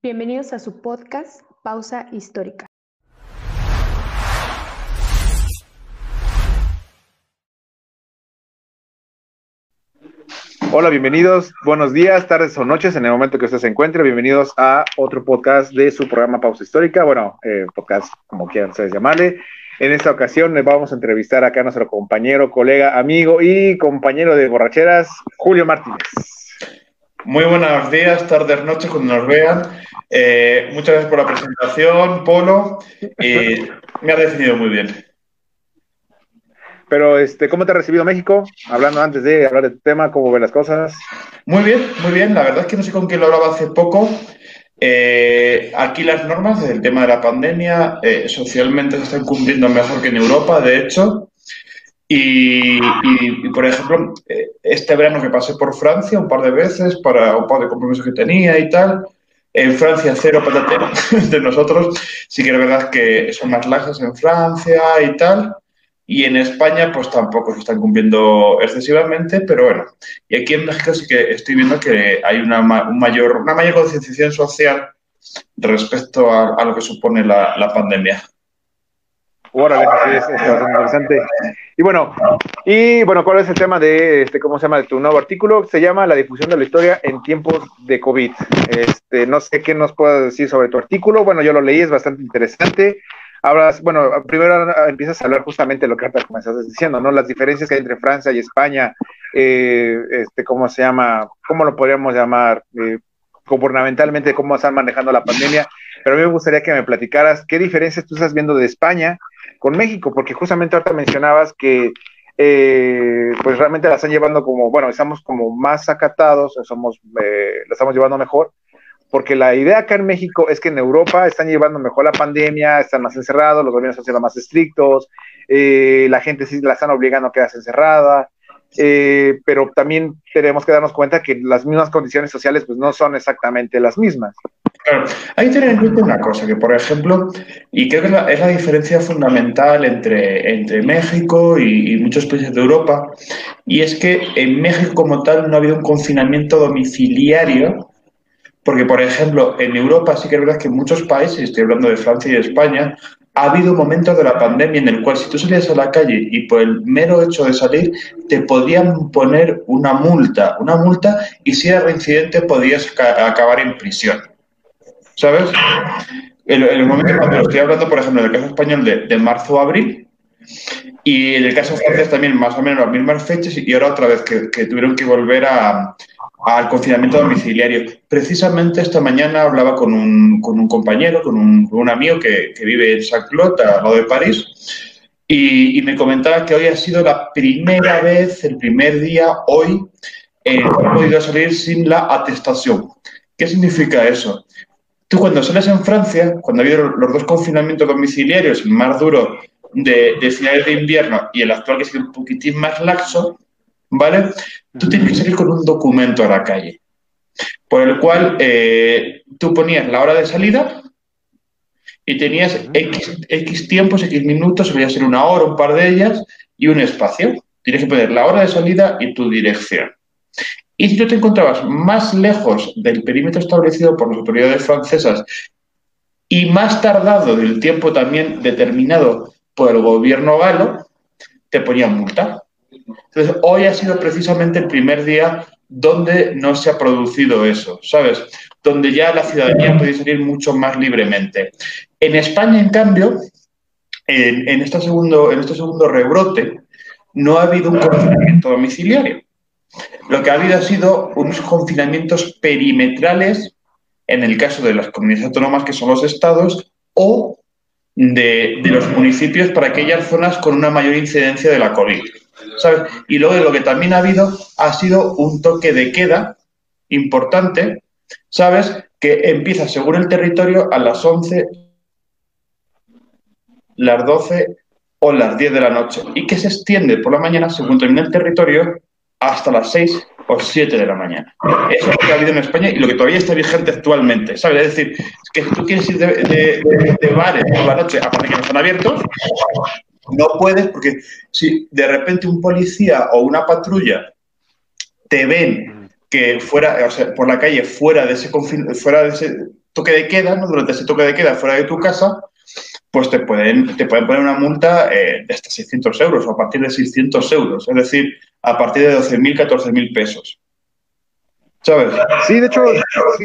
Bienvenidos a su podcast Pausa Histórica. Hola, bienvenidos, buenos días, tardes o noches en el momento que usted se encuentre. Bienvenidos a otro podcast de su programa Pausa Histórica. Bueno, eh, podcast como quieran ustedes llamarle. En esta ocasión les vamos a entrevistar acá a nuestro compañero, colega, amigo y compañero de borracheras, Julio Martínez. Muy buenos días, tardes, noches, cuando nos vean. Eh, muchas gracias por la presentación, Polo. Y me ha definido muy bien. Pero, este, ¿cómo te ha recibido México? Hablando antes de hablar de tu tema, ¿cómo ven las cosas? Muy bien, muy bien. La verdad es que no sé con quién lo hablaba hace poco. Eh, aquí las normas del tema de la pandemia eh, socialmente se están cumpliendo mejor que en Europa, de hecho. Y, por ejemplo, eh, este verano que pasé por Francia un par de veces para un par de compromisos que tenía y tal. En Francia, cero patatero de nosotros. Sí que es verdad que son más lajas en Francia y tal. Y en España, pues tampoco se están cumpliendo excesivamente, pero bueno. Y aquí en México sí que estoy viendo que hay una, mayor, una mayor concienciación social respecto a, lo que supone la, pandemia. Órale, es, es, interesante. Y bueno, y bueno, ¿cuál es el tema de este, cómo se llama tu nuevo artículo? Se llama La difusión de la historia en tiempos de COVID. Este, no sé qué nos puedas decir sobre tu artículo. Bueno, yo lo leí, es bastante interesante hablas, bueno, primero empiezas a hablar justamente de lo que ahorita comenzaste diciendo, ¿no? Las diferencias que hay entre Francia y España, eh, este, ¿cómo se llama? ¿Cómo lo podríamos llamar? Eh, cómo están manejando la pandemia. Pero a mí me gustaría que me platicaras qué diferencias tú estás viendo de España con México, porque justamente ahorita mencionabas que eh, pues realmente la están llevando como, bueno, estamos como más acatados, somos, eh, la estamos llevando mejor, porque la idea acá en México es que en Europa están llevando mejor la pandemia, están más encerrados, los gobiernos siendo más estrictos, eh, la gente sí la están obligando a quedarse encerrada, eh, pero también tenemos que darnos cuenta que las mismas condiciones sociales pues no son exactamente las mismas. Claro, hay que tener en cuenta una cosa, que por ejemplo, y creo que es la, diferencia fundamental entre, México y, muchos países de Europa, y es que en México como tal no ha habido un confinamiento domiciliario porque, por ejemplo, en Europa sí que es verdad que en muchos países, estoy hablando de Francia y España, ha habido momentos de la pandemia en el cual si tú salías a la calle y por el mero hecho de salir te podían poner una multa, una multa y si era reincidente podías acabar en prisión. ¿Sabes? En, el momento cuando estoy hablando, por ejemplo, del caso español de, de marzo a abril, y en el caso francés también más o menos las mismas fechas y ahora otra vez que tuvieron que volver a, al confinamiento domiciliario. Precisamente esta mañana hablaba con un, con un compañero, con un, amigo que, vive en Saint-Cloud, al lado de París, y, me comentaba que hoy ha sido la primera vez, el primer día, hoy, eh, he podido salir sin la atestación. ¿Qué significa eso? Tú cuando sales en Francia, cuando ha habido los dos confinamientos domiciliarios, el más duro de, de finales de invierno y el actual que es un poquitín más laxo, ¿vale? Tú tienes que salir con un documento a la calle, por el cual eh, tú ponías la hora de salida y tenías X, tiempos, X minutos, podía ser una hora, un par de ellas, y un espacio. Tienes que poner la hora de salida y tu dirección. Y si tú te encontrabas más lejos del perímetro establecido por las autoridades francesas y más tardado del tiempo también determinado por el gobierno galo, te ponían multa. Entonces, hoy ha sido precisamente el primer día donde no se ha producido eso, ¿sabes? Donde ya la ciudadanía puede salir mucho más libremente. En España, en cambio, en, este, segundo, en este segundo rebrote, no ha habido un confinamiento domiciliario. Lo que ha habido ha sido unos confinamientos perimetrales, en el caso de las comunidades autónomas, que son los estados, o de, los municipios para aquellas zonas con una mayor incidencia de la COVID. Y luego lo que también ha habido ha sido un toque de queda importante, ¿sabes? Que empieza según el territorio a las 11, las 12 o las 10 de la noche y que se extiende por la mañana según termina el territorio hasta las 6 o 7 de la mañana. Eso es lo que ha habido en España y lo que todavía está vigente actualmente, ¿sabes? Es decir, que si tú quieres ir de, de bares por la noche, aparte que no están abiertos, no puedes porque si de repente un policía o una patrulla te ven que fuera, o sea, por la calle fuera de ese fuera de ese toque de queda, ¿no? durante ese toque de queda fuera de tu casa, pues te pueden, te pueden poner una multa eh, de hasta 600 euros o a partir de 600 euros, es decir, a partir de 12.000, 14.000 pesos. ¿Sabes? Sí, de hecho,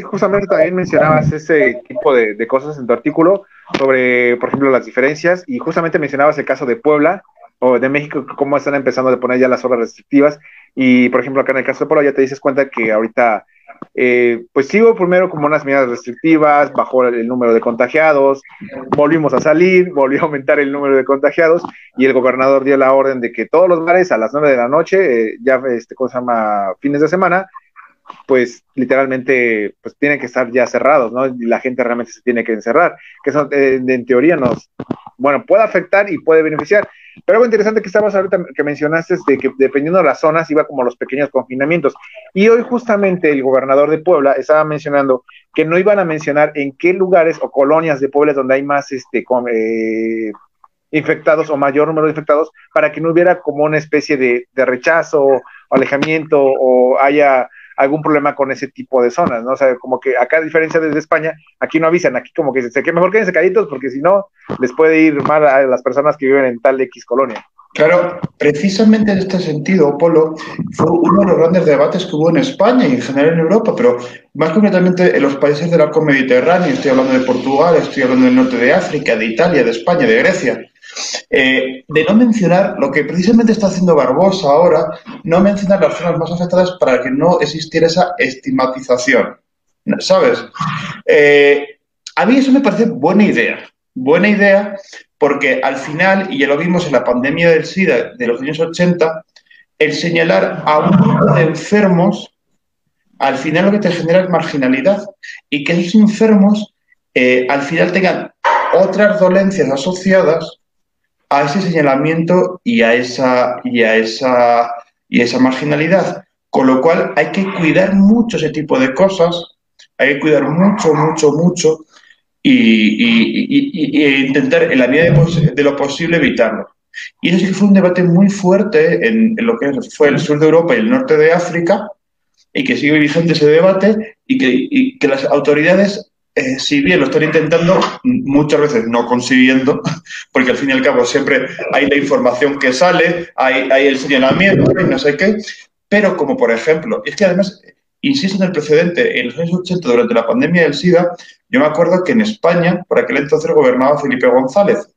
justamente también mencionabas ese tipo de, de, cosas en tu artículo sobre, por ejemplo, las diferencias y justamente mencionabas el caso de Puebla o de México, cómo están empezando a poner ya las obras restrictivas y, por ejemplo, acá en el caso de Puebla ya te dices cuenta que ahorita eh, pues sigo primero como unas medidas restrictivas, bajó el, número de contagiados, volvimos a salir, volvió a aumentar el número de contagiados y el gobernador dio la orden de que todos los bares a las nueve de la noche, eh, ya este, cosa llama? Fines de semana, pues literalmente pues tienen que estar ya cerrados, ¿no? Y la gente realmente se tiene que encerrar, que eso eh, en teoría nos, bueno, puede afectar y puede beneficiar. Pero algo interesante que estabas ahorita que mencionaste es de que dependiendo de las zonas iba como los pequeños confinamientos. Y hoy justamente el gobernador de Puebla estaba mencionando que no iban a mencionar en qué lugares o colonias de Puebla donde hay más este, eh, infectados o mayor número de infectados para que no hubiera como una especie de, de rechazo o alejamiento o haya algún problema con ese tipo de zonas, ¿no? O sea, como que acá, a diferencia desde España, aquí no avisan, aquí como que dicen que mejor quédense calladitos porque si no, les puede ir mal a las personas que viven en tal X colonia. Claro, precisamente en este sentido, Polo, fue uno de los grandes debates que hubo en España y en general en Europa, pero más concretamente en los países del arco mediterráneo, estoy hablando de Portugal, estoy hablando del norte de África, de Italia, de España, de Grecia, eh, de no mencionar lo que precisamente está haciendo Barbosa ahora, no mencionar las zonas más afectadas para que no existiera esa estigmatización. ¿Sabes? Eh, a mí eso me parece buena idea. Buena idea porque al final, y ya lo vimos en la pandemia del SIDA de los años 80, el señalar a un grupo de enfermos, al final lo que te genera es marginalidad y que esos enfermos eh, al final tengan otras dolencias asociadas a ese señalamiento y a esa, y a esa, y esa marginalidad. Con lo cual hay que cuidar mucho ese tipo de cosas, hay que cuidar mucho, mucho, mucho y, intentar en la medida de, lo posible evitarlo. Y eso sí que fue un debate muy fuerte en, lo que fue el sur de Europa y el norte de África, y que sigue vigente ese debate, y que las autoridades eh, si bien lo están intentando, muchas veces no consiguiendo, porque al fin y al cabo siempre hay la información que sale, hay, hay el señalamiento y no sé qué, pero como por ejemplo, es que además, insisto en el precedente, en los años 80, durante la pandemia del SIDA, yo me acuerdo que en España, por aquel entonces gobernaba Felipe González.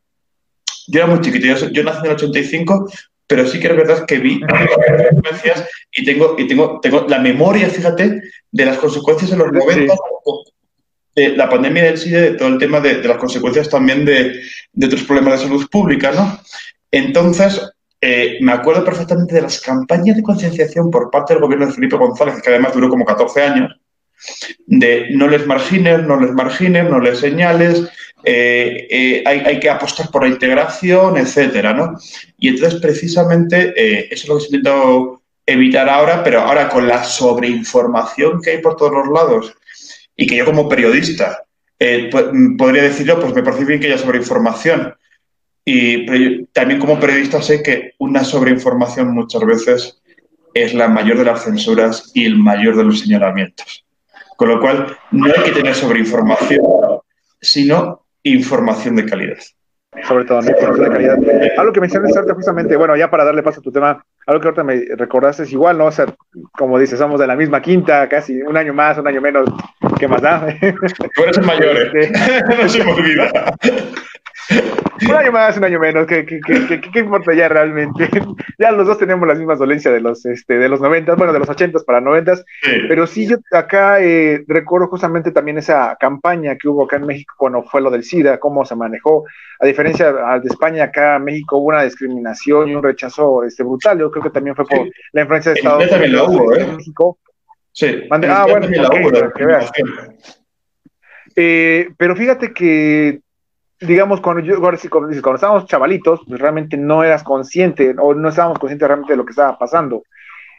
Yo era muy chiquito, yo, nací en el 85, pero sí que es verdad que vi consecuencias y tengo, y tengo, tengo la memoria, fíjate, de las consecuencias en los 90 la pandemia del SIDA, de todo el tema de, las consecuencias también de, otros problemas de salud pública, ¿no? Entonces, eh, me acuerdo perfectamente de las campañas de concienciación por parte del gobierno de Felipe González, que además duró como 14 años, de no les margines, no les margines, no les señales, eh, eh, hay, que apostar por la integración, etcétera, ¿no? Y entonces, precisamente, eso es lo que se intentado evitar ahora, pero ahora con la sobreinformación que hay por todos los lados y que yo como periodista eh, pues, podría decirlo, pues me parece bien que haya sobreinformación. Y pero también como periodista sé que una sobreinformación muchas veces es la mayor de las censuras y el mayor de los señalamientos. Con lo cual, no hay que tener sobreinformación, sino información de calidad sobre todo, ¿no? la calidad. Algo que mencionaste justamente, bueno, ya para darle paso a tu tema, algo que ahorita me recordaste es igual, ¿no? O sea, como dices, somos de la misma quinta, casi un año más, un año menos, ¿qué más da? Tú eres el mayor, ¿eh? no se me olvida. un año más, un año menos, ¿qué, qué, qué, qué importa ya realmente? ya los dos tenemos las mismas dolencias de los, este, de los 90, bueno, de los 80 para 90, pero sí yo acá eh, recuerdo justamente también esa campaña que hubo acá en México cuando fue lo del SIDA, cómo se manejó, a diferencia de España, acá en México hubo una discriminación y un rechazo este, brutal, yo creo que también fue por la influencia de Estados Unidos en ¿eh? México. Sí. ah, bueno, eh, pero fíjate que digamos, cuando yo, ahora sí, cuando, cuando estábamos chavalitos, pues realmente no eras consciente o no estábamos conscientes realmente de lo que estaba pasando.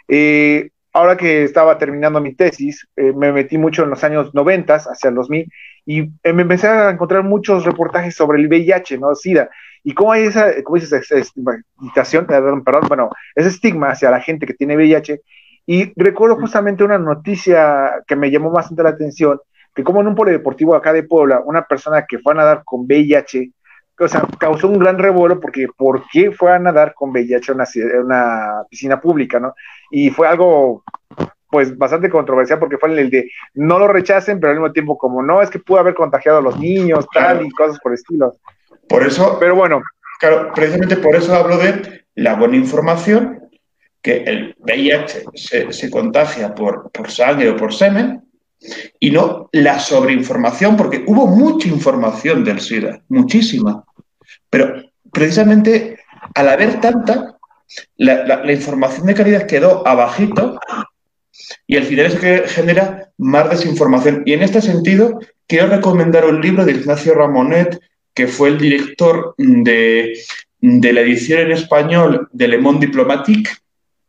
Eh, ahora que estaba terminando mi tesis, eh, me metí mucho en los años 90, hacia el 2000, y eh, me empecé a encontrar muchos reportajes sobre el VIH, ¿no? SIDA, y cómo hay esa, cómo dices, estigmatización, perdón, bueno, ese estigma hacia la gente que tiene VIH, y recuerdo justamente una noticia que me llamó bastante la atención, que como en un polideportivo acá de Puebla, una persona que fue a nadar con VIH, o sea, causó un gran revuelo porque ¿por qué fue a nadar con VIH en una, una piscina pública, no? Y fue algo pues bastante controversial porque fue el de no lo rechacen, pero al mismo tiempo como no, es que pudo haber contagiado a los niños, tal, y cosas por el estilo. Por eso, pero bueno. Claro, precisamente por eso hablo de la buena información, que el VIH se, contagia por, sangre o por semen, y no la sobreinformación, porque hubo mucha información del SIDA, muchísima. Pero precisamente al haber tanta, la, información de calidad quedó abajito y al final eso que genera más desinformación. Y en este sentido, quiero recomendar un libro de Ignacio Ramonet, que fue el director de, la edición en español de Le Monde Diplomatique,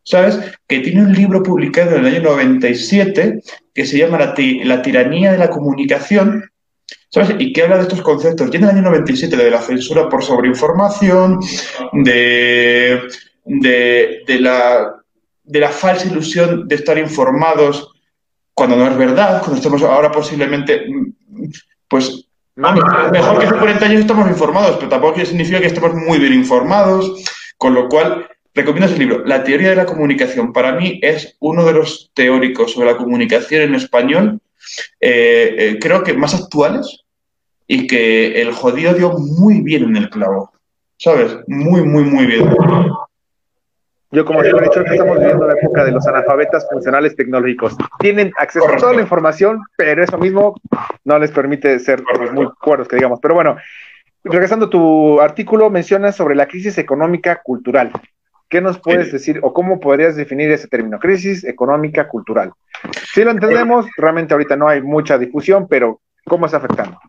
¿sabes? Que tiene un libro publicado en el año 97 que se llama La, tiranía de la comunicación, ¿sabes? Y que habla de estos conceptos. Tiene el año 97 de la censura por sobreinformación, de, de la de la falsa ilusión de estar informados cuando no es verdad, cuando estamos ahora posiblemente, pues, mejor que hace 40 años estamos informados, pero tampoco significa que estemos muy bien informados, con lo cual recomiendo ese libro. La teoría de la comunicación, para mí, es uno de los teóricos sobre la comunicación en español, eh, eh, creo que más actuales y que el jodido dio muy bien en el clavo, ¿sabes? Muy, muy, muy bien. Yo, como siempre he dicho, estamos viviendo la época de los analfabetas funcionales tecnológicos. Tienen acceso a toda la información, pero eso mismo no les permite ser muy cuerdos, que digamos. Pero bueno, regresando a tu artículo, mencionas sobre la crisis económica cultural. ¿Qué nos puedes decir o cómo podrías definir ese término? Crisis económica cultural. Si lo entendemos, realmente ahorita no hay mucha difusión, pero ¿cómo está afectando?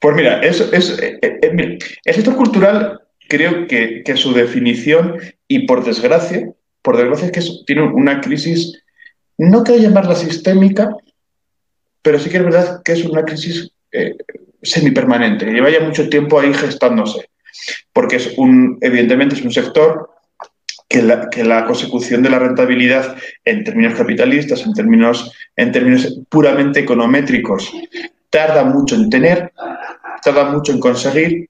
Pues mira, es, es, eh, eh, el sector cultural creo que, su definición, y por desgracia, por desgracia es que tiene una crisis, no quiero llamarla sistémica, pero sí que es verdad que es una crisis eh, semipermanente, que lleva ya mucho tiempo ahí gestándose, porque es un, evidentemente es un sector que la, que la, consecución de la rentabilidad en términos capitalistas, en términos, en términos puramente econométricos, tarda mucho en tener, tarda mucho en conseguir.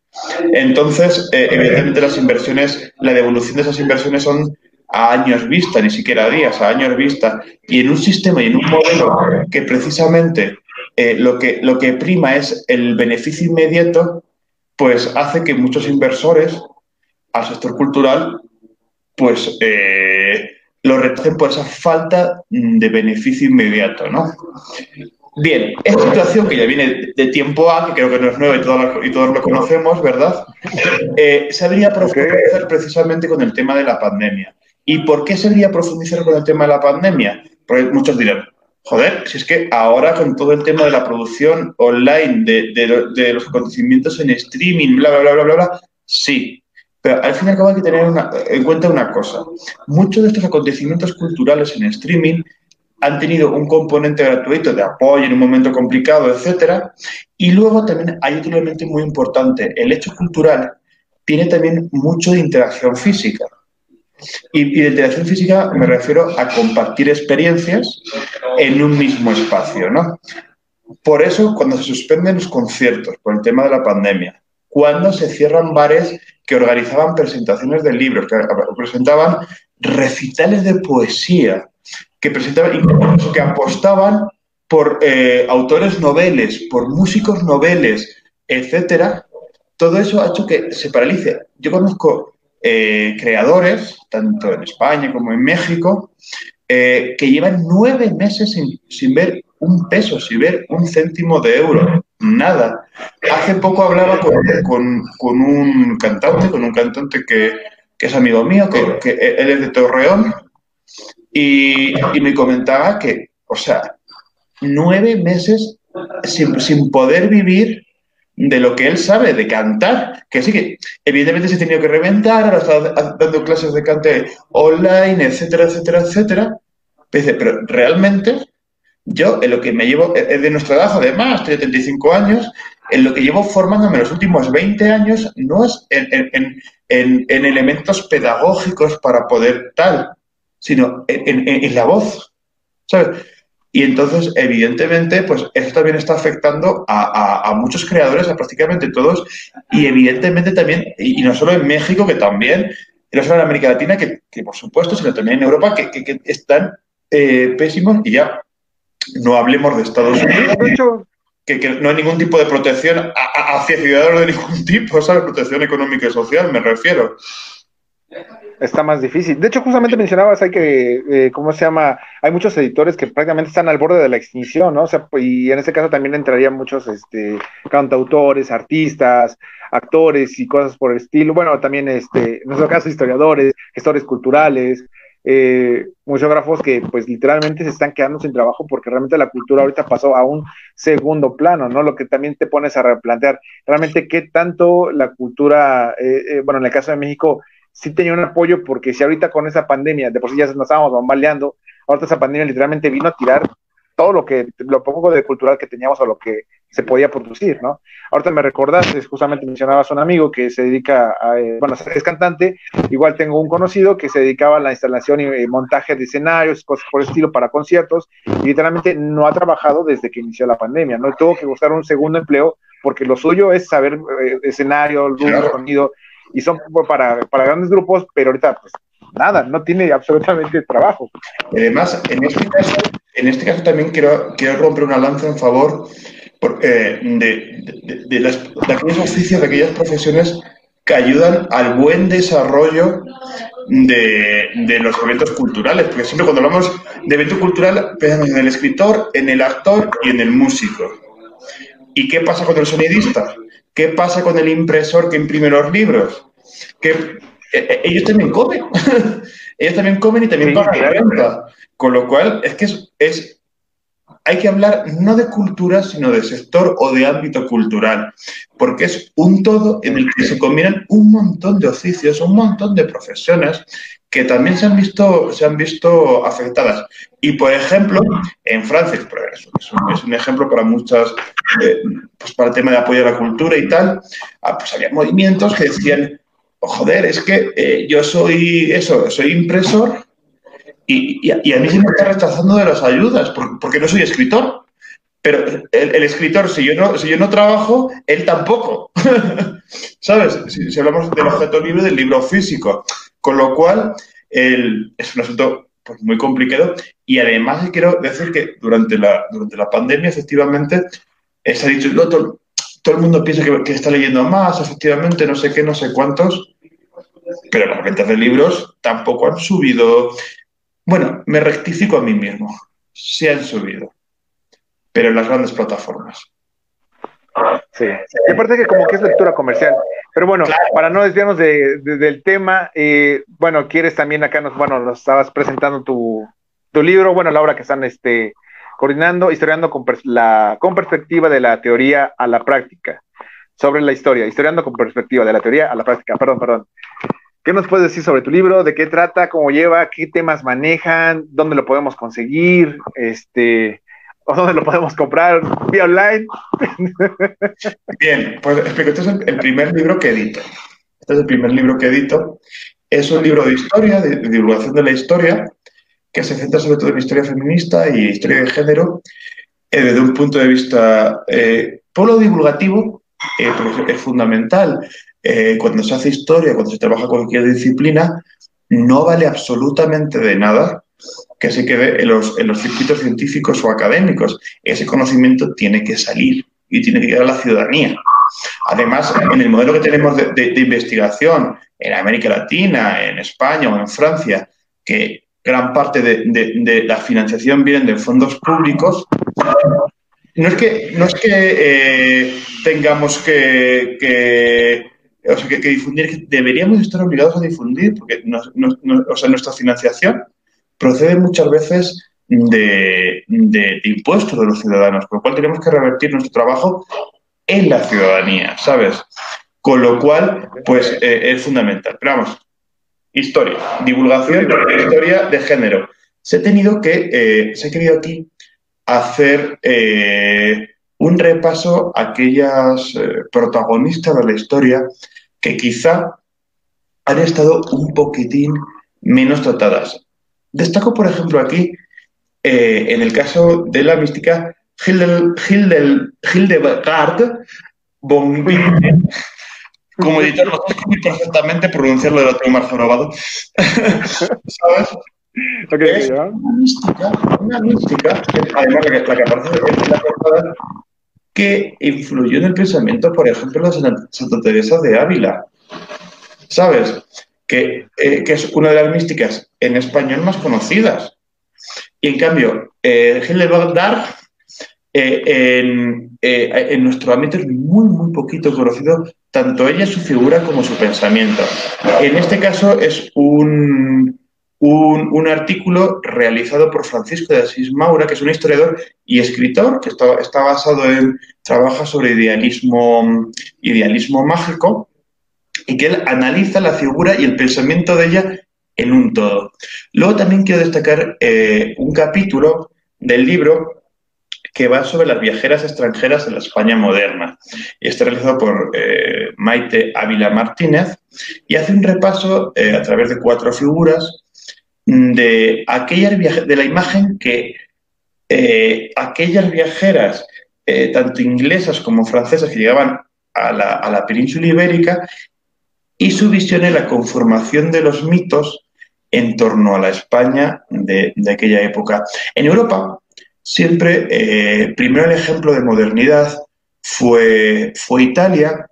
Entonces, eh, evidentemente las inversiones, la devolución de esas inversiones son a años vista, ni siquiera a días, a años vista. Y en un sistema y en un modelo que precisamente eh, lo, que, lo que prima es el beneficio inmediato, pues hace que muchos inversores al sector cultural, pues eh, lo retracen por esa falta de beneficio inmediato, ¿no? Bien, esta situación que ya viene de tiempo A, que creo que no es nueva y todos, y todos lo conocemos, ¿verdad? Eh, se debería profundizar precisamente con el tema de la pandemia. ¿Y por qué se debería profundizar con el tema de la pandemia? Porque muchos dirán, joder, si es que ahora con todo el tema de la producción online, de, los acontecimientos en streaming, bla, bla, bla, bla, bla, bla, sí. Pero al fin y al cabo hay que tener en cuenta una cosa. Muchos de estos acontecimientos culturales en streaming han tenido un componente gratuito de apoyo en un momento complicado, etcétera. Y luego también hay otro elemento muy importante. El hecho cultural tiene también mucho de interacción física. Y, de interacción física me refiero a compartir experiencias en un mismo espacio, ¿no? Por eso, cuando se suspenden los conciertos por el tema de la pandemia, cuando se cierran bares que organizaban presentaciones de libros, que presentaban recitales de poesía, que presentaban, que apostaban por eh, autores noveles, por músicos noveles, etcétera, todo eso ha hecho que se paralice. Yo conozco eh, creadores, tanto en España como en México, eh, que llevan nueve meses sin, ver un peso, sin ver un céntimo de euro, nada. Hace poco hablaba con, un cantante, con un cantante que, es amigo mío, que, que él es de Torreón, y, me comentaba que, o sea, nueve meses sin, poder vivir de lo que él sabe, de cantar, que sí que evidentemente se ha tenido que reventar, ahora está dando clases de cante online, etcétera, etcétera, etcétera. Pero realmente yo en lo que me llevo, es de nuestro trabajo, además, de 35 años, en lo que llevo formándome los últimos 20 años no es en, en elementos pedagógicos para poder tal, sino en, la voz. ¿Sabes? Y entonces, evidentemente, pues esto también está afectando a, muchos creadores, a prácticamente todos, y evidentemente también, y, no solo en México, que también, y no solo en América Latina, que, por supuesto, sino también en Europa, que, están eh, pésimos, y ya no hablemos de Estados Unidos. Que, no hay ningún tipo de protección hacia ciudadanos de ningún tipo, ¿sabes? Protección económica y social, me refiero está más difícil. De hecho, justamente mencionabas hay que, eh, ¿cómo se llama? Hay muchos editores que prácticamente están al borde de la extinción, ¿no? O sea, y en ese caso también entrarían muchos este, cantautores, artistas, actores y cosas por el estilo. Bueno, también, este, en nuestro caso, historiadores, gestores culturales, eh, museógrafos que pues literalmente se están quedando sin trabajo porque realmente la cultura ahorita pasó a un segundo plano, ¿no? Lo que también te pones a replantear, realmente qué tanto la cultura, eh, eh, bueno, en el caso de México, sí tenía un apoyo porque si ahorita con esa pandemia, de por sí ya nos estábamos bombaleando, ahorita esa pandemia literalmente vino a tirar todo lo que, lo poco de cultural que teníamos o lo que se podía producir, ¿no? Ahorita me recordaste, justamente mencionabas a un amigo que se dedica a, eh, bueno, es cantante, igual tengo un conocido que se dedicaba a la instalación y montaje de escenarios, cosas por el estilo para conciertos, y literalmente no ha trabajado desde que inició la pandemia, ¿no? Tuvo que buscar un segundo empleo porque lo suyo es saber eh, escenario, luz, sonido, y son para, para grandes grupos, pero ahorita pues nada, no tiene absolutamente trabajo. Además, en este caso, en este caso también quiero, quiero romper una lanza en favor eh, de, de, las, de, aquellos oficios, de aquellas profesiones que ayudan al buen desarrollo de, los eventos culturales, porque siempre cuando hablamos de evento cultural pensamos en el escritor, en el actor y en el músico. ¿Y qué pasa con el sonidista? ¿Qué pasa con el impresor que imprime los libros? Que eh, eh, ellos también comen. ellos también comen y también pagan la renta. Con lo cual, es que es, hay que hablar no de cultura, sino de sector o de ámbito cultural, porque es un todo en el que se combinan un montón de oficios, un montón de profesiones que también se han visto, se han visto afectadas. Y, por ejemplo, en Francia, es un, es un ejemplo para muchas, eh, pues para el tema de apoyo a la cultura y tal, ah, pues había movimientos que decían, oh, joder, es que eh, yo soy eso, soy impresor y, a, mí se me está rechazando de las ayudas porque, no soy escritor. Pero el, escritor, si yo, no, si yo no trabajo, él tampoco. ¿Sabes? Si, hablamos del objeto libre, del libro físico. Con lo cual, es un asunto pues, muy complicado. Y además quiero decir que durante la, durante la pandemia, efectivamente, se ha dicho, todo, todo, el mundo piensa que, está leyendo más, efectivamente, no sé qué, no sé cuántos, pero las ventas de libros tampoco han subido. Bueno, me rectifico a mí mismo, sí han subido, pero en las grandes plataformas. Sí, y aparte que como que es lectura comercial. Pero bueno, para no desviarnos del tema, eh, bueno, quieres también acá, nos, bueno, nos estabas presentando tu, libro, bueno, la obra que están este, coordinando, historiando con, la, con perspectiva de la teoría a la práctica, sobre la historia, historiando con perspectiva de la teoría a la práctica, perdón, perdón. ¿Qué nos puedes decir sobre tu libro? ¿De qué trata? ¿Cómo lleva? ¿Qué temas manejan? ¿Dónde lo podemos conseguir? Este, ¿O dónde lo podemos comprar? ¿Vía online? Bien, pues explico. Este es el, primer libro que edito. Este es el primer libro que edito. Es un libro de historia, de, divulgación de la historia, que se centra sobre todo en historia feminista y historia de género, eh, desde un punto de vista eh, polo divulgativo, eh, es fundamental. Eh, cuando se hace historia, cuando se trabaja cualquier disciplina, no vale absolutamente de nada que se quede en los, en los circuitos científicos o académicos. Ese conocimiento tiene que salir y tiene que llegar a la ciudadanía. Además, en el modelo que tenemos de, investigación en América Latina, en España o en Francia, que gran parte de, la financiación viene de fondos públicos, no es que, no es que eh, tengamos que, difundir, deberíamos estar obligados a difundir, porque o sea, nuestra financiación procede muchas veces de, impuestos de los ciudadanos, con lo cual tenemos que revertir nuestro trabajo en la ciudadanía, ¿sabes? Con lo cual, pues eh, es fundamental. Pero vamos, historia, divulgación de historia de género. Se ha tenido que, eh, se ha querido aquí hacer eh, un repaso a aquellas protagonistas de la historia que quizá han estado un poquitín menos tratadas. Destaco, por ejemplo, aquí en el caso de la mística Hildegard von Bingen, como editor tengo muy perfectamente pronunciarlo de la tengo más robado. ¿Sabes? es una mística, una mística, además la que, la que aparece en la portada, que influyó en el pensamiento, por ejemplo, de Santa Teresa de Ávila. ¿Sabes? Que, eh, que, es una de las místicas en español más conocidas. Y en cambio, eh, Hildegard eh, en, eh, en, nuestro ámbito es muy, muy poquito conocido, tanto ella, su figura, como su pensamiento. En este caso es un, un, un, artículo realizado por Francisco de Asís Maura, que es un historiador y escritor, que está, está basado en, trabaja sobre idealismo, idealismo mágico, y que él analiza la figura y el pensamiento de ella en un todo. Luego también quiero destacar eh, un capítulo del libro que va sobre las viajeras extranjeras en la España moderna. Y está realizado por eh, Maite Ávila Martínez y hace un repaso eh, a través de cuatro figuras de aquellas de la imagen que eh, aquellas viajeras, eh, tanto inglesas como francesas, que llegaban a la, a la península ibérica y su visión en la conformación de los mitos en torno a la España de, de aquella época. En Europa, siempre, eh, primero el ejemplo de modernidad fue, fue Italia,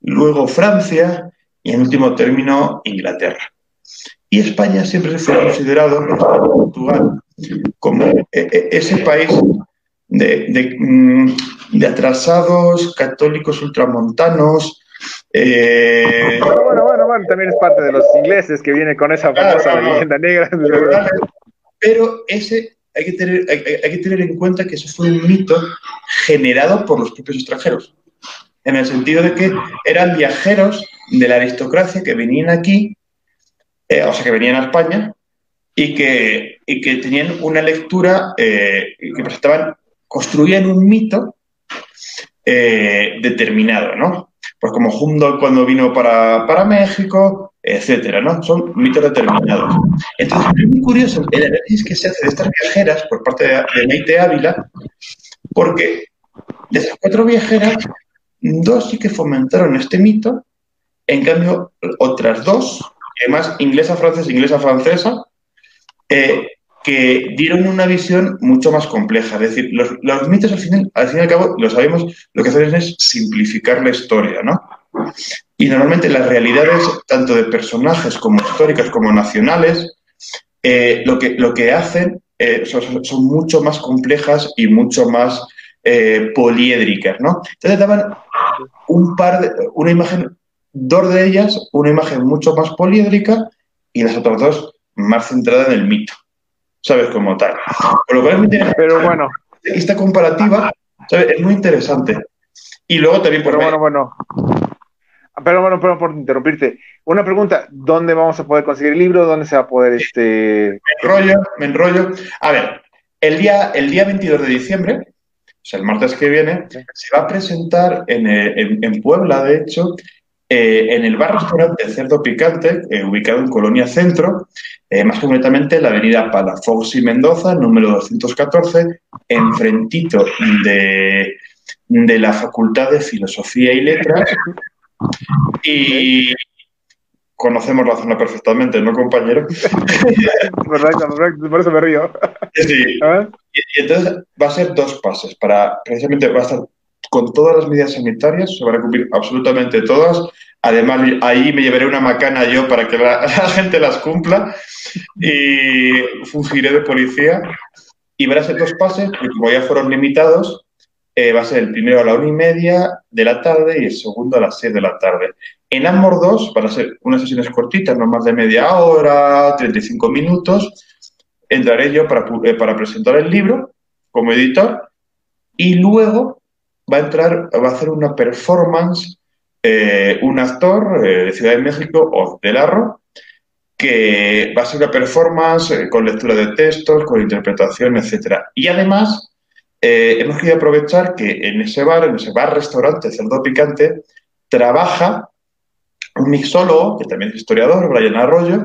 luego Francia y en último término Inglaterra. Y España siempre se fue considerado, Portugal, como eh, eh, ese país de, de, mm, de atrasados católicos ultramontanos. Eh... Bueno, bueno, bueno, bueno, también es parte de los ingleses que viene con esa famosa claro, leyenda negra. Pero ese hay que, tener, hay, hay, que tener en cuenta que eso fue un mito generado por los propios extranjeros, en el sentido de que eran viajeros de la aristocracia que venían aquí, eh, o sea, que venían a España, y que, y que tenían una lectura eh, que presentaban, construían un mito eh, determinado, ¿no? Pues como Humboldt cuando vino para, para México, etcétera, ¿no? Son mitos determinados. Entonces, es muy curioso el análisis que se hace de estas viajeras por parte de, de Meite Ávila, porque de esas cuatro viajeras, dos sí que fomentaron este mito, en cambio, otras dos, además inglesa, francesa, inglesa, francesa, eh, que dieron una visión mucho más compleja. Es decir, los, los mitos al fin, al fin y al cabo, lo sabemos, lo que hacen es simplificar la historia, ¿no? Y normalmente las realidades, tanto de personajes como históricas como nacionales, eh, lo, que, lo que hacen eh, son, mucho más complejas y mucho más eh, poliédricas, ¿no? Entonces daban un par de, una imagen, dos de ellas, una imagen mucho más poliédrica y las otras dos más centrada en el mito, ¿sabes? Como tal. Por lo cual es Pero bueno. Esta comparativa ¿sabes? es muy interesante. Y luego también por Pero bueno, bueno. Pero bueno, perdón por interrumpirte. Una pregunta, ¿dónde vamos a poder conseguir el libro? ¿Dónde se va a poder este...? Me enrollo, me enrollo. A ver, el día, el día 22 de diciembre, o sea, el martes que viene, se va a presentar en, en, en Puebla, de hecho, eh, en el bar-restaurante Cerdo Picante, eh, ubicado en Colonia Centro, eh, más concretamente en la avenida Palafox y Mendoza, número 214, enfrentito de, de la Facultad de Filosofía y Letras, y conocemos la zona perfectamente, ¿no, compañero? correcto, correcto, por eso me río. Sí. Y, y, entonces va a ser dos pases para, precisamente va a estar con todas las medidas sanitarias, se van a cumplir absolutamente todas. Además, ahí me llevaré una macana yo para que la, gente las cumpla y fungiré de policía. Y ser dos pases, porque como ya fueron limitados, eh, va a ser el primero a la una y media de la tarde y el segundo a las seis de la tarde. En ambos dos van a ser unas sesiones cortitas, no más de media hora, 35 minutos. Entraré yo para, eh, para presentar el libro como editor y luego va a entrar, va a hacer una performance eh, un actor eh, de Ciudad de México, o de Larro, que va a ser una performance eh, con lectura de textos, con interpretación, etc. Y además hemos querido aprovechar que en ese bar, en ese bar-restaurante Cerdo Picante, trabaja un mixólogo, que también es historiador, Brian Arroyo,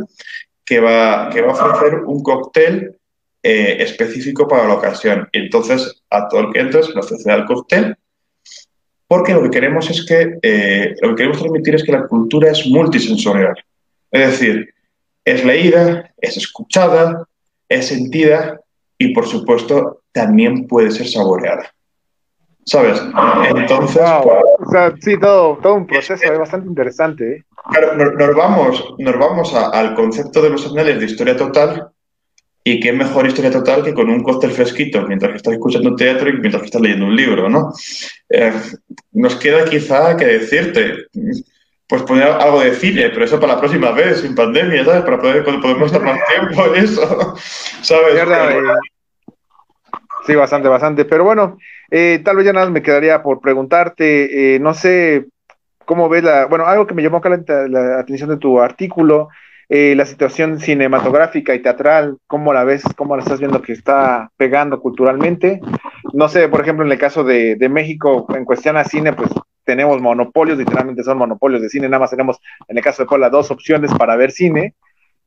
que va, que va a ofrecer un cóctel específico para la ocasión. Entonces, a todo el que entres, le ofrece el cóctel, porque lo que queremos es que, eh, lo que queremos transmitir es que la cultura es multisensorial. Es decir, es leída, es escuchada, es sentida y, por supuesto, también puede ser saboreada. ¿Sabes? Entonces. Pues, sí, todo, todo un proceso es bastante interesante. ¿eh? Claro, nos, vamos, nos vamos al concepto de los anales de historia total. Y qué mejor historia total que con un cóctel fresquito mientras que estás escuchando teatro y mientras que estás leyendo un libro, ¿no? Eh, nos queda quizá que decirte, pues poner algo de cine, pero eso para la próxima vez, sin pandemia, ¿sabes? Para poder, cuando podemos estar más tiempo, eso, ¿sabes? Sí, bastante, bastante. Pero bueno, eh, tal vez ya nada me quedaría por preguntarte, eh, no sé cómo ves la, bueno, algo que me llamó la, la atención de tu artículo, eh, la situación cinematográfica y teatral, cómo la ves, cómo la estás viendo que está pegando culturalmente. No sé, por ejemplo, en el caso de, de México, en cuestión a cine, pues tenemos monopolios, literalmente son monopolios de cine, nada más tenemos, en el caso de Puebla, dos opciones para ver cine,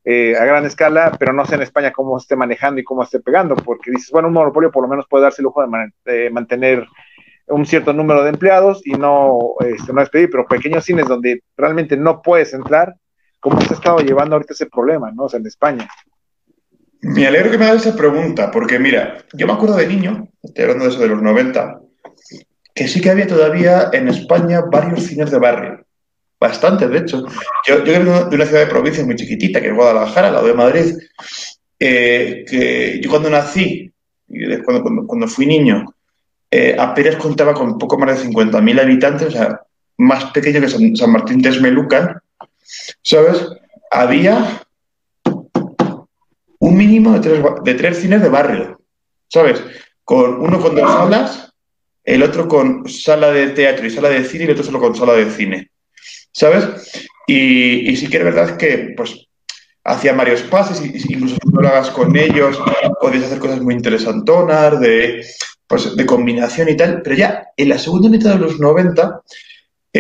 eh, a gran escala, pero no sé en España cómo esté manejando y cómo esté pegando, porque dices, bueno, un monopolio por lo menos puede darse el lujo de, mantener un cierto número de empleados y no, este, no despedir, pero pequeños cines donde realmente no puedes entrar, ¿cómo se ha estado llevando ahorita ese problema, no? O sea, en España. Me alegro que me hagas esa pregunta, porque mira, yo me acuerdo de niño, estoy hablando de eso de los 90, que sí que había todavía en España varios cines de barrio. Bastante, de hecho. Yo, yo vengo de una ciudad de provincia muy chiquitita, que es Guadalajara, al lado de Madrid, eh, que yo cuando nací, cuando, cuando, fui niño, eh, apenas contaba con poco más de 50.000 habitantes, o sea, más pequeño que San, Martín de Esmelucan, ¿sabes? Había un mínimo de tres, de tres cines de barrio, ¿sabes? Con uno con dos salas, el otro con sala de teatro y sala de cine y el otro solo con sala de cine. ¿sabes? Y, sí que es verdad que, pues, hacían varios pases, y, incluso hagas con ellos, podías hacer cosas muy interesantonas, de, pues, de combinación y tal, pero ya en la segunda mitad de los 90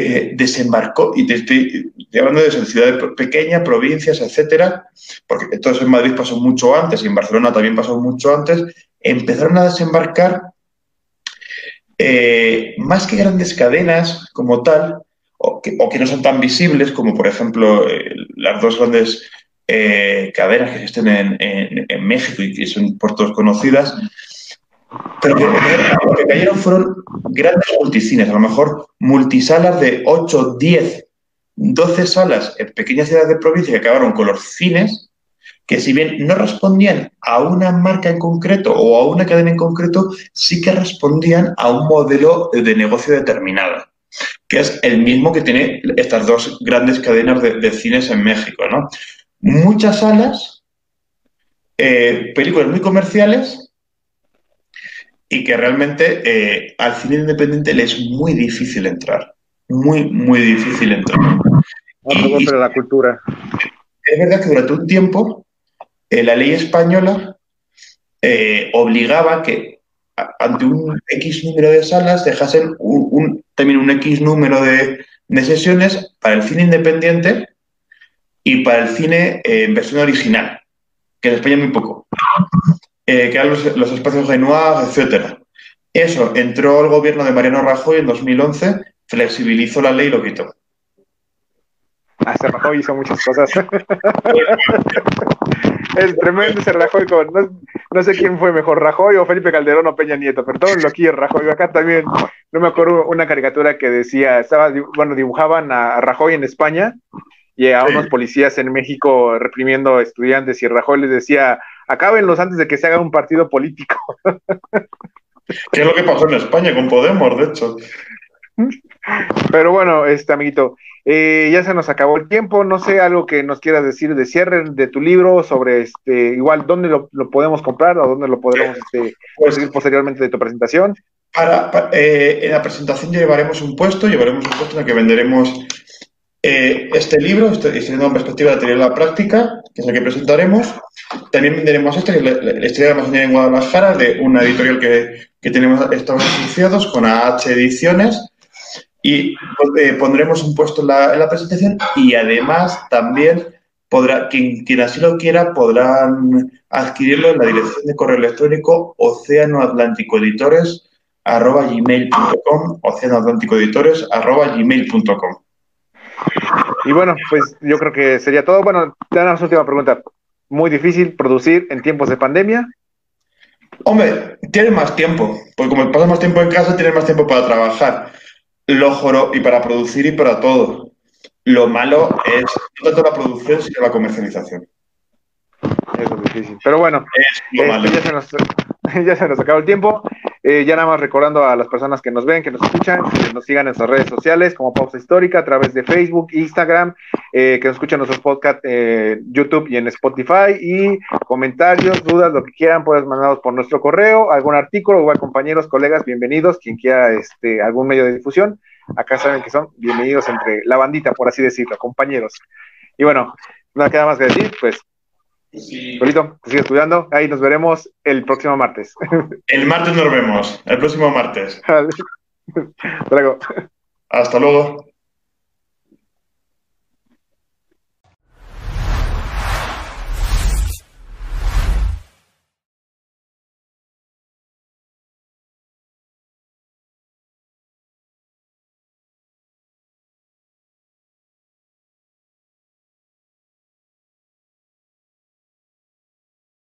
eh, desembarcó, y te estoy, hablando de ciudades pequeñas, provincias, etcétera, porque eso en Madrid pasó mucho antes y en Barcelona también pasó mucho antes, empezaron a desembarcar eh, más que grandes cadenas como tal, o que, no son tan visibles como, por ejemplo, eh, las dos grandes cadenas que existen en, México y que son por todos conocidas, pero que, lo que cayeron fueron grandes multicines, a lo mejor multisalas de 8, 10, 12 salas en pequeñas ciudades de provincia que acabaron con los cines, que si bien no respondían a una marca en concreto o a una cadena en concreto, sí que respondían a un modelo de negocio determinado que es el mismo que tiene estas dos grandes cadenas de, cines en México, ¿no? Muchas salas, eh, películas muy comerciales y que realmente eh, al cine independiente le es muy difícil entrar, muy, muy difícil entrar. Y, la cultura. Es verdad que durante un tiempo eh, la ley española obligaba que ante un X número de salas dejasen un, también un X número de, sesiones para el cine independiente y para el cine eh, en versión original, que en España muy poco, eh, que eran los, espacios Renoir, etc. Eso entró el gobierno de Mariano Rajoy en 2011, flexibilizó la ley y lo quitó. Ah, Rajoy hizo muchas cosas. el tremendo ese Rajoy. no, sé quién fue mejor, Rajoy o Felipe Calderón o Peña Nieto, pero todo lo quiere Rajoy. Acá también, no me acuerdo una caricatura que decía, estaba, bueno, dibujaban a Rajoy en España y a unos policías en México reprimiendo estudiantes y Rajoy les decía, acábenlos antes de que se haga un partido político. ¿Qué es lo que pasó en España con Podemos, de hecho? Pero bueno, este amiguito, eh, ya se nos acabó el tiempo. No sé algo que nos quieras decir de cierre de tu libro sobre este, igual dónde lo, podemos comprar o dónde lo podremos este, pues conseguir posteriormente de tu presentación. Para, eh, en la presentación llevaremos un puesto, llevaremos un puesto en el que venderemos eh, este libro, este, este en perspectiva de la teoría de la práctica, que es el que presentaremos. También venderemos este, que es la, historia de la en Guadalajara, de una editorial que, que tenemos, estamos asociados con AH Ediciones y eh, pondremos un puesto en la, presentación y además también podrá, quien, quien así lo quiera podrán adquirirlo en la dirección de correo electrónico océanoatlánticoeditores.gmail.com océanoatlánticoeditores.gmail.com Y bueno, pues yo creo que sería todo. Bueno, una última pregunta. Muy difícil producir en tiempos de pandemia. Hombre, tienes más tiempo, porque como pasas más tiempo en casa, tienes más tiempo para trabajar. Lo joro, y para producir y para todo. Lo malo es no tanto la producción, sino la comercialización. Eso es difícil. Pero bueno, este, ya, se nos, ya se nos acabó el tiempo. Eh, ya nada más recordando a las personas que nos ven, que nos escuchan, que nos sigan en sus redes sociales como Pausa Histórica a través de Facebook, Instagram, eh, que nos escuchen nuestros podcasts en YouTube y en Spotify y comentarios, dudas, lo que quieran, puedes mandarlos por nuestro correo, algún artículo, igual compañeros, colegas, bienvenidos, quien quiera este, algún medio de difusión, acá saben que son bienvenidos entre la bandita, por así decirlo, compañeros. Y bueno, nada queda más que decir, pues Sí. Polito, sigue estudiando. Ahí nos veremos el próximo martes. El martes nos vemos. El próximo martes. Hasta luego.